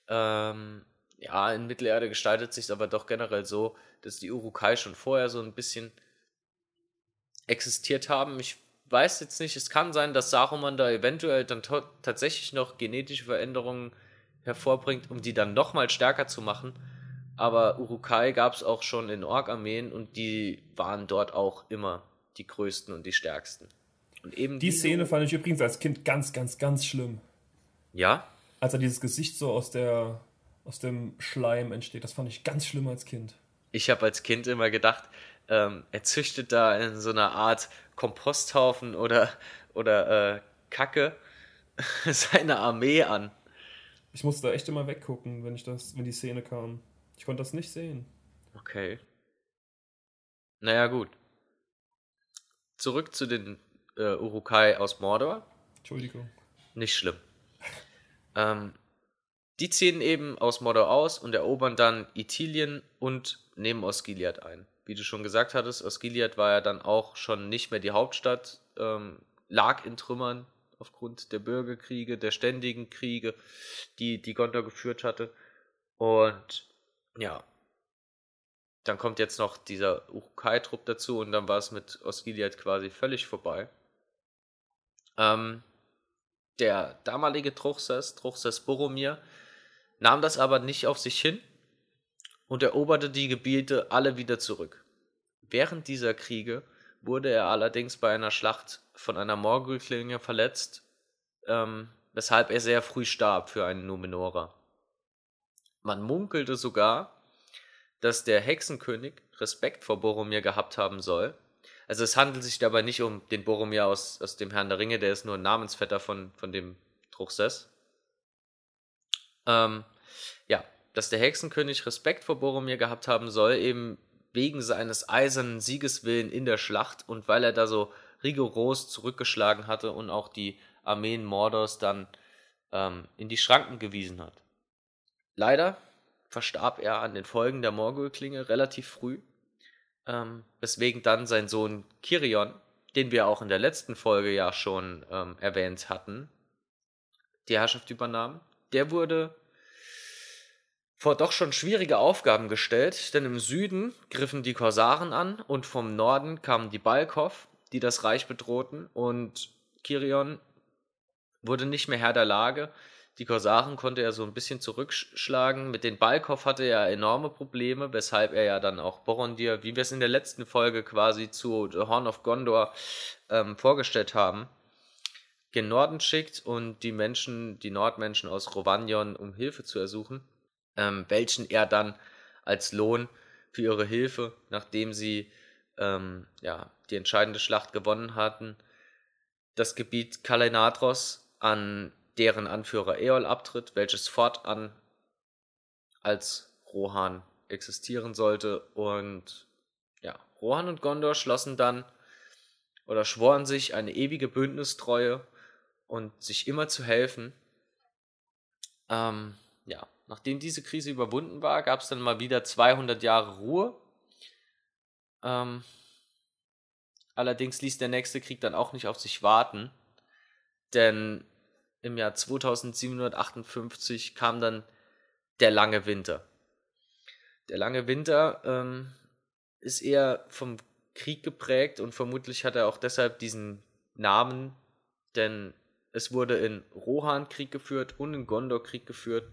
Ähm, ja, in Mittelerde gestaltet sich aber doch generell so, dass die Urukai schon vorher so ein bisschen existiert haben. Ich weiß jetzt nicht, es kann sein, dass Saruman da eventuell dann tatsächlich noch genetische Veränderungen hervorbringt, um die dann nochmal stärker zu machen. Aber Urukai gab es auch schon in Ork-Armeen und die waren dort auch immer die größten und die stärksten. Und eben die Szene fand ich übrigens als Kind ganz, ganz, ganz schlimm. Ja? Als er dieses Gesicht so aus der aus dem Schleim entsteht, das fand ich ganz schlimm als Kind. Ich habe als Kind immer gedacht, ähm, er züchtet da in so einer Art Komposthaufen oder, oder äh, Kacke seine Armee an. Ich musste da echt immer weggucken, wenn ich das, wenn die Szene kam. Ich konnte das nicht sehen. Okay. Naja, gut. Zurück zu den äh, Urukai aus Mordor. Entschuldigung. Nicht schlimm. ähm, die ziehen eben aus Mordor aus und erobern dann Ithilien und nehmen Osgiliath ein wie du schon gesagt hattest, Osgiliath war ja dann auch schon nicht mehr die Hauptstadt, ähm, lag in Trümmern aufgrund der Bürgerkriege, der ständigen Kriege, die, die Gondor geführt hatte. Und ja, dann kommt jetzt noch dieser Urukai-Trupp dazu und dann war es mit Osgiliath quasi völlig vorbei. Ähm, der damalige Truchsess, Truchsess Boromir, nahm das aber nicht auf sich hin und eroberte die Gebiete alle wieder zurück. Während dieser Kriege wurde er allerdings bei einer Schlacht von einer Morgulklinge verletzt, ähm, weshalb er sehr früh starb für einen Numenorer. Man munkelte sogar, dass der Hexenkönig Respekt vor Boromir gehabt haben soll. Also es handelt sich dabei nicht um den Boromir aus, aus dem Herrn der Ringe, der ist nur ein Namensvetter von, von dem Truchsess. Ähm, dass der Hexenkönig Respekt vor Boromir gehabt haben soll, eben wegen seines eisernen Siegeswillen in der Schlacht und weil er da so rigoros zurückgeschlagen hatte und auch die Armeen Mordors dann ähm, in die Schranken gewiesen hat. Leider verstarb er an den Folgen der Morgulklinge relativ früh, ähm, weswegen dann sein Sohn Kirion, den wir auch in der letzten Folge ja schon ähm, erwähnt hatten, die Herrschaft übernahm. Der wurde vor doch schon schwierige Aufgaben gestellt, denn im Süden griffen die Korsaren an und vom Norden kamen die Balkov, die das Reich bedrohten, und Kirion wurde nicht mehr Herr der Lage. Die Korsaren konnte er so ein bisschen zurückschlagen. Mit den Balkov hatte er enorme Probleme, weshalb er ja dann auch Borondir, wie wir es in der letzten Folge quasi zu The Horn of Gondor ähm, vorgestellt haben, gen Norden schickt und die Menschen, die Nordmenschen aus Rovanion um Hilfe zu ersuchen, ähm, welchen er dann als Lohn für ihre Hilfe, nachdem sie ähm, ja, die entscheidende Schlacht gewonnen hatten, das Gebiet Kalenatros an deren Anführer Eol abtritt, welches fortan als Rohan existieren sollte. Und ja, Rohan und Gondor schlossen dann oder schworen sich eine ewige Bündnistreue und sich immer zu helfen. Ähm, ja, nachdem diese Krise überwunden war, gab es dann mal wieder 200 Jahre Ruhe. Ähm, allerdings ließ der nächste Krieg dann auch nicht auf sich warten, denn im Jahr 2758 kam dann der lange Winter. Der lange Winter ähm, ist eher vom Krieg geprägt und vermutlich hat er auch deshalb diesen Namen, denn es wurde in Rohan Krieg geführt und in Gondor Krieg geführt.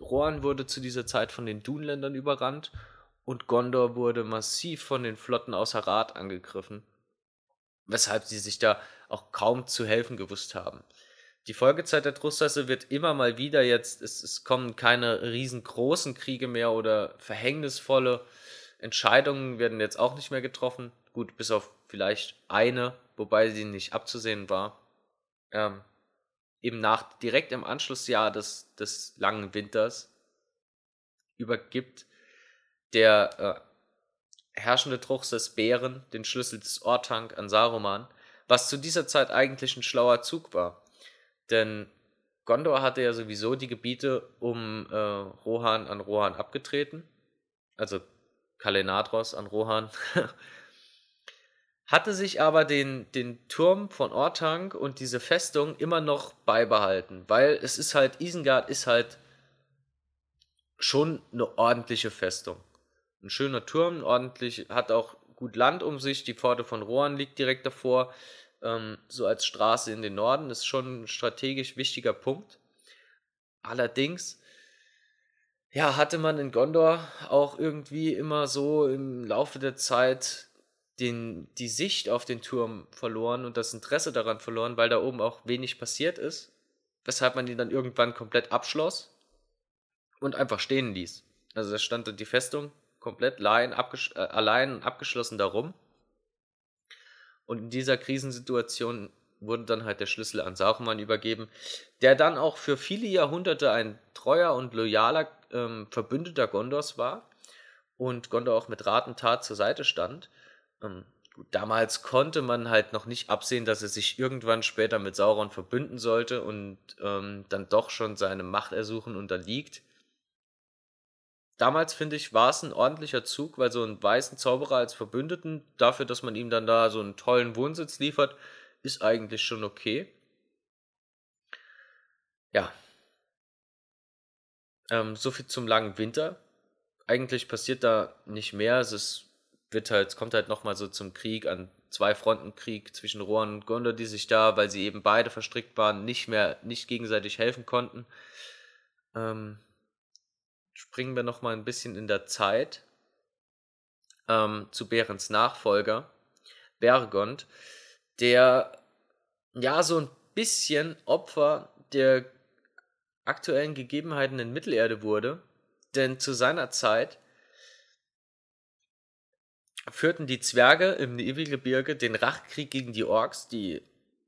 Rohan wurde zu dieser Zeit von den Dunländern überrannt und Gondor wurde massiv von den Flotten außer Rat angegriffen, weshalb sie sich da auch kaum zu helfen gewusst haben. Die Folgezeit der Trustasse wird immer mal wieder jetzt, es, es kommen keine riesengroßen Kriege mehr oder verhängnisvolle Entscheidungen werden jetzt auch nicht mehr getroffen. Gut, bis auf vielleicht eine, wobei sie nicht abzusehen war ähm, eben nach, direkt im Anschlussjahr des, des langen Winters übergibt der äh, herrschende Truchs des Bären den Schlüssel des Ortank an Saruman, was zu dieser Zeit eigentlich ein schlauer Zug war. Denn Gondor hatte ja sowieso die Gebiete um äh, Rohan an Rohan abgetreten, also Kalenatros an Rohan hatte sich aber den, den Turm von Ortank und diese Festung immer noch beibehalten, weil es ist halt, Isengard ist halt schon eine ordentliche Festung. Ein schöner Turm, ordentlich, hat auch gut Land um sich, die Pforte von Rohan liegt direkt davor, ähm, so als Straße in den Norden, ist schon ein strategisch wichtiger Punkt. Allerdings, ja, hatte man in Gondor auch irgendwie immer so im Laufe der Zeit den, die Sicht auf den Turm verloren und das Interesse daran verloren, weil da oben auch wenig passiert ist, weshalb man ihn dann irgendwann komplett abschloss und einfach stehen ließ. Also da stand dann die Festung komplett allein, abgesch äh, allein abgeschlossen darum. Und in dieser Krisensituation wurde dann halt der Schlüssel an Saruman übergeben, der dann auch für viele Jahrhunderte ein treuer und loyaler ähm, Verbündeter Gondors war und Gondor auch mit Rat und Tat zur Seite stand. Ähm, gut, damals konnte man halt noch nicht absehen, dass er sich irgendwann später mit Sauron verbünden sollte und ähm, dann doch schon seine Machtersuchen unterliegt. Damals finde ich, war es ein ordentlicher Zug, weil so einen weißen Zauberer als Verbündeten, dafür, dass man ihm dann da so einen tollen Wohnsitz liefert, ist eigentlich schon okay. Ja. Ähm, so viel zum langen Winter. Eigentlich passiert da nicht mehr. Es ist wird halt, kommt halt nochmal so zum Krieg, an zwei Fronten Krieg zwischen Rohan und Gondor, die sich da, weil sie eben beide verstrickt waren, nicht mehr, nicht gegenseitig helfen konnten. Ähm, springen wir noch mal ein bisschen in der Zeit ähm, zu Berens Nachfolger, Bergond, der ja so ein bisschen Opfer der aktuellen Gegebenheiten in Mittelerde wurde, denn zu seiner Zeit führten die Zwerge im Nebelgebirge den Rachkrieg gegen die Orks. Die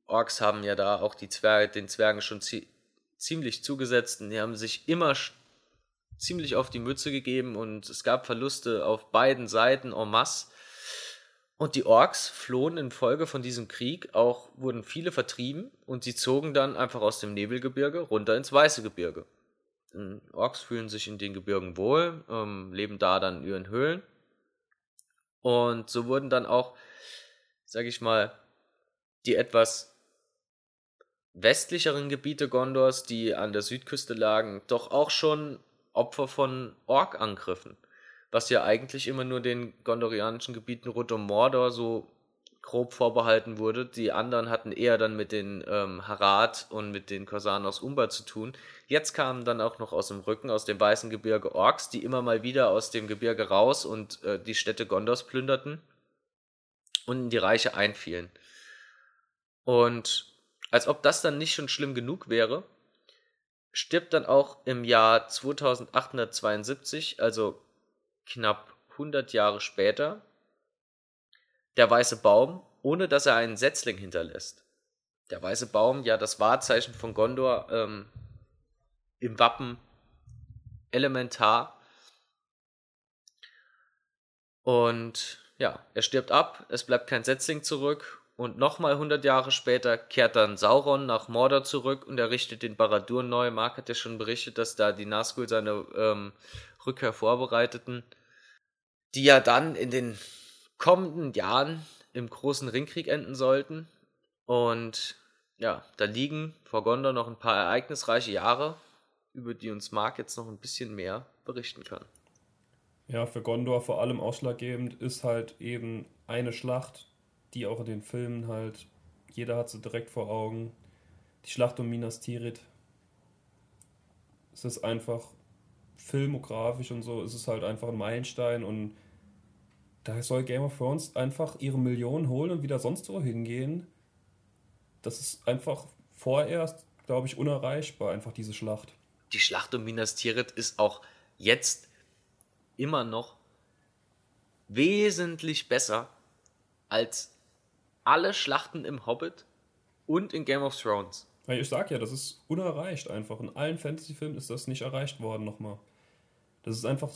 Orks haben ja da auch die Zwerge, den Zwergen schon zie ziemlich zugesetzt und die haben sich immer ziemlich auf die Mütze gegeben und es gab Verluste auf beiden Seiten en masse. Und die Orks flohen infolge von diesem Krieg, auch wurden viele vertrieben und sie zogen dann einfach aus dem Nebelgebirge runter ins Weiße Gebirge. Orks fühlen sich in den Gebirgen wohl, ähm, leben da dann in ihren Höhlen. Und so wurden dann auch, sag ich mal, die etwas westlicheren Gebiete Gondors, die an der Südküste lagen, doch auch schon Opfer von Ork-Angriffen. Was ja eigentlich immer nur den gondorianischen Gebieten rund um Mordor so grob vorbehalten wurde. Die anderen hatten eher dann mit den ähm, Harad und mit den Korsaren aus Umbar zu tun. Jetzt kamen dann auch noch aus dem Rücken, aus dem Weißen Gebirge Orks, die immer mal wieder aus dem Gebirge raus und äh, die Städte Gondors plünderten und in die Reiche einfielen. Und als ob das dann nicht schon schlimm genug wäre, stirbt dann auch im Jahr 2872, also knapp 100 Jahre später, der weiße Baum, ohne dass er einen Setzling hinterlässt. Der weiße Baum, ja, das Wahrzeichen von Gondor ähm, im Wappen elementar. Und ja, er stirbt ab, es bleibt kein Setzling zurück und nochmal 100 Jahre später kehrt dann Sauron nach Mordor zurück und errichtet den Baradur neu. Mark hat ja schon berichtet, dass da die Nazgul seine ähm, Rückkehr vorbereiteten, die ja dann in den kommenden Jahren im großen Ringkrieg enden sollten. Und ja, da liegen vor Gondor noch ein paar ereignisreiche Jahre, über die uns Mark jetzt noch ein bisschen mehr berichten kann. Ja, für Gondor vor allem ausschlaggebend ist halt eben eine Schlacht, die auch in den Filmen halt, jeder hat sie direkt vor Augen. Die Schlacht um Minas Tirith. Es ist einfach filmografisch und so, es ist halt einfach ein Meilenstein und da soll Game of Thrones einfach ihre Millionen holen und wieder sonst wo hingehen. Das ist einfach vorerst, glaube ich, unerreichbar, einfach diese Schlacht. Die Schlacht um Minas Tirith ist auch jetzt immer noch wesentlich besser als alle Schlachten im Hobbit und in Game of Thrones. Ich sag ja, das ist unerreicht einfach. In allen Fantasy-Filmen ist das nicht erreicht worden nochmal. Das ist einfach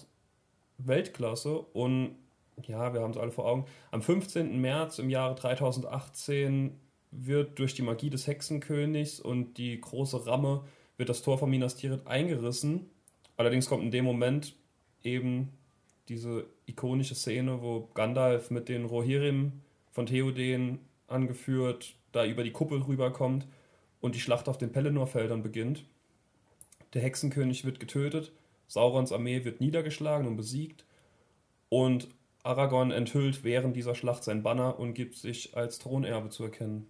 Weltklasse und ja, wir haben es alle vor Augen. Am 15. März im Jahre 3018 wird durch die Magie des Hexenkönigs und die große Ramme wird das Tor von Minas Tirith eingerissen. Allerdings kommt in dem Moment eben diese ikonische Szene, wo Gandalf mit den Rohirrim von Theoden angeführt, da über die Kuppel rüberkommt und die Schlacht auf den Pelennor-Feldern beginnt. Der Hexenkönig wird getötet, Saurons Armee wird niedergeschlagen und besiegt und Aragorn enthüllt während dieser Schlacht sein Banner und gibt sich als Thronerbe zu erkennen.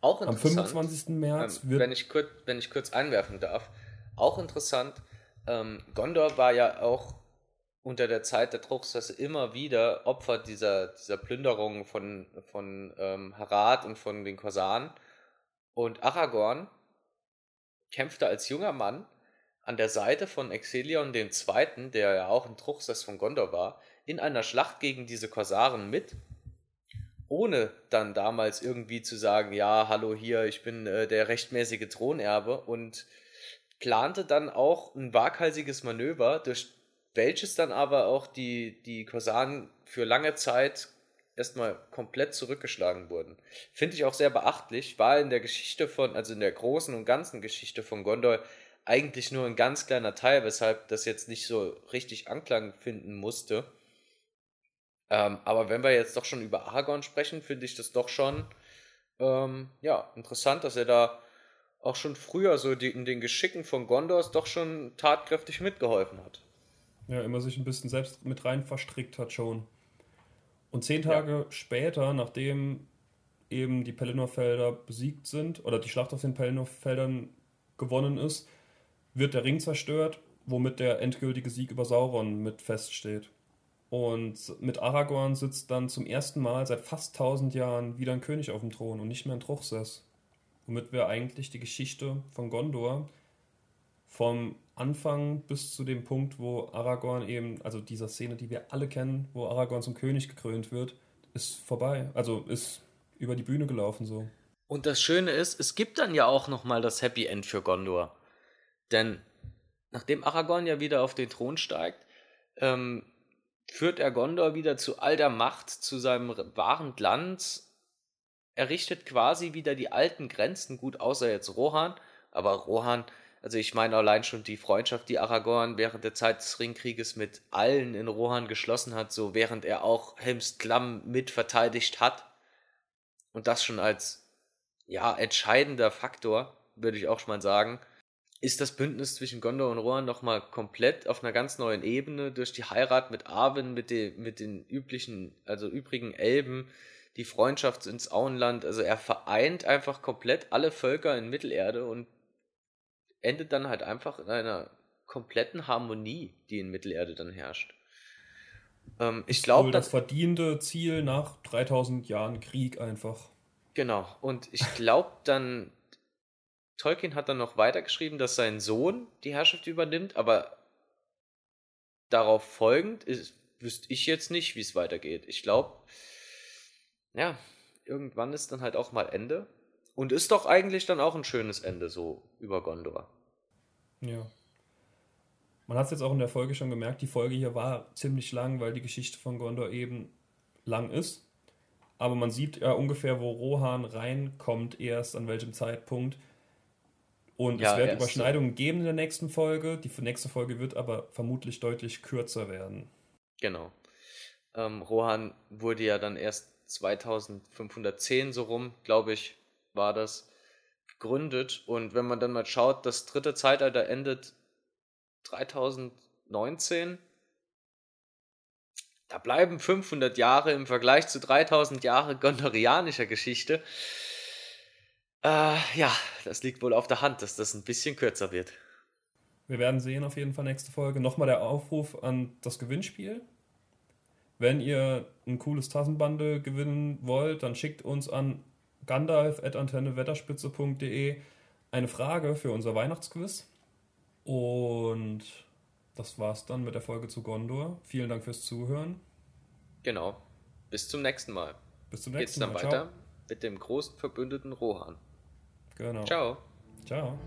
Auch interessant. Am 25. März ähm, wird. Wenn ich, kurz, wenn ich kurz einwerfen darf, auch interessant, ähm, Gondor war ja auch unter der Zeit der Truchsesse immer wieder Opfer dieser, dieser Plünderungen von, von ähm, Harad und von den Korsaren. Und Aragorn kämpfte als junger Mann an der Seite von Exelion II., der ja auch ein Truchsess von Gondor war, in einer Schlacht gegen diese Korsaren mit, ohne dann damals irgendwie zu sagen, ja, hallo hier, ich bin äh, der rechtmäßige Thronerbe und plante dann auch ein waghalsiges Manöver, durch welches dann aber auch die, die Korsaren für lange Zeit erstmal komplett zurückgeschlagen wurden. Finde ich auch sehr beachtlich, war in der Geschichte von, also in der großen und ganzen Geschichte von Gondor eigentlich nur ein ganz kleiner Teil, weshalb das jetzt nicht so richtig Anklang finden musste. Ähm, aber wenn wir jetzt doch schon über Aragorn sprechen, finde ich das doch schon ähm, ja, interessant, dass er da auch schon früher so die, in den Geschicken von Gondors doch schon tatkräftig mitgeholfen hat. Ja, immer sich ein bisschen selbst mit rein verstrickt hat schon. Und zehn Tage ja. später, nachdem eben die Pelennor-Felder besiegt sind oder die Schlacht auf den Pelennor-Feldern gewonnen ist, wird der Ring zerstört womit der endgültige Sieg über Sauron mit feststeht. Und mit Aragorn sitzt dann zum ersten Mal seit fast tausend Jahren wieder ein König auf dem Thron und nicht mehr ein Truchsess. Womit wir eigentlich die Geschichte von Gondor vom Anfang bis zu dem Punkt, wo Aragorn eben, also dieser Szene, die wir alle kennen, wo Aragorn zum König gekrönt wird, ist vorbei. Also ist über die Bühne gelaufen so. Und das Schöne ist, es gibt dann ja auch nochmal das Happy End für Gondor. Denn nachdem Aragorn ja wieder auf den Thron steigt, ähm, führt er Gondor wieder zu all der Macht, zu seinem wahren Glanz, errichtet quasi wieder die alten Grenzen, gut, außer jetzt Rohan, aber Rohan, also ich meine allein schon die Freundschaft, die Aragorn während der Zeit des Ringkrieges mit allen in Rohan geschlossen hat, so während er auch Helms Klamm mit verteidigt hat. Und das schon als ja, entscheidender Faktor, würde ich auch schon mal sagen, ist das Bündnis zwischen Gondor und Rohan nochmal komplett auf einer ganz neuen Ebene durch die Heirat mit Arwen, mit, den, mit den üblichen, also übrigen Elben, die Freundschaft ins Auenland. Also er vereint einfach komplett alle Völker in Mittelerde und endet dann halt einfach in einer kompletten Harmonie, die in Mittelerde dann herrscht. Ähm, ich glaube, das verdiente Ziel nach 3000 Jahren Krieg einfach. Genau. Und ich glaube dann, Tolkien hat dann noch weitergeschrieben, dass sein Sohn die Herrschaft übernimmt, aber darauf folgend ist, wüsste ich jetzt nicht, wie es weitergeht. Ich glaube, ja, irgendwann ist dann halt auch mal Ende. Und ist doch eigentlich dann auch ein schönes Ende so über Gondor. Ja. Man hat es jetzt auch in der Folge schon gemerkt, die Folge hier war ziemlich lang, weil die Geschichte von Gondor eben lang ist. Aber man sieht ja ungefähr, wo Rohan reinkommt, erst an welchem Zeitpunkt. Und ja, es wird Überschneidungen geben in der nächsten Folge. Die nächste Folge wird aber vermutlich deutlich kürzer werden. Genau. Ähm, Rohan wurde ja dann erst 2510 so rum, glaube ich, war das gegründet. Und wenn man dann mal schaut, das dritte Zeitalter endet 3019. Da bleiben 500 Jahre im Vergleich zu 3000 Jahre gondorianischer Geschichte. Äh, ja, das liegt wohl auf der Hand, dass das ein bisschen kürzer wird. Wir werden sehen auf jeden Fall nächste Folge. Nochmal der Aufruf an das Gewinnspiel. Wenn ihr ein cooles Tassenbundle gewinnen wollt, dann schickt uns an gandalf.antennewetterspitze.de eine Frage für unser Weihnachtsquiz. Und das war's dann mit der Folge zu Gondor. Vielen Dank fürs Zuhören. Genau. Bis zum nächsten Mal. Bis zum nächsten Mal. Geht's dann weiter Ciao. mit dem großen Verbündeten Rohan. Genau. Ciao. Ciao.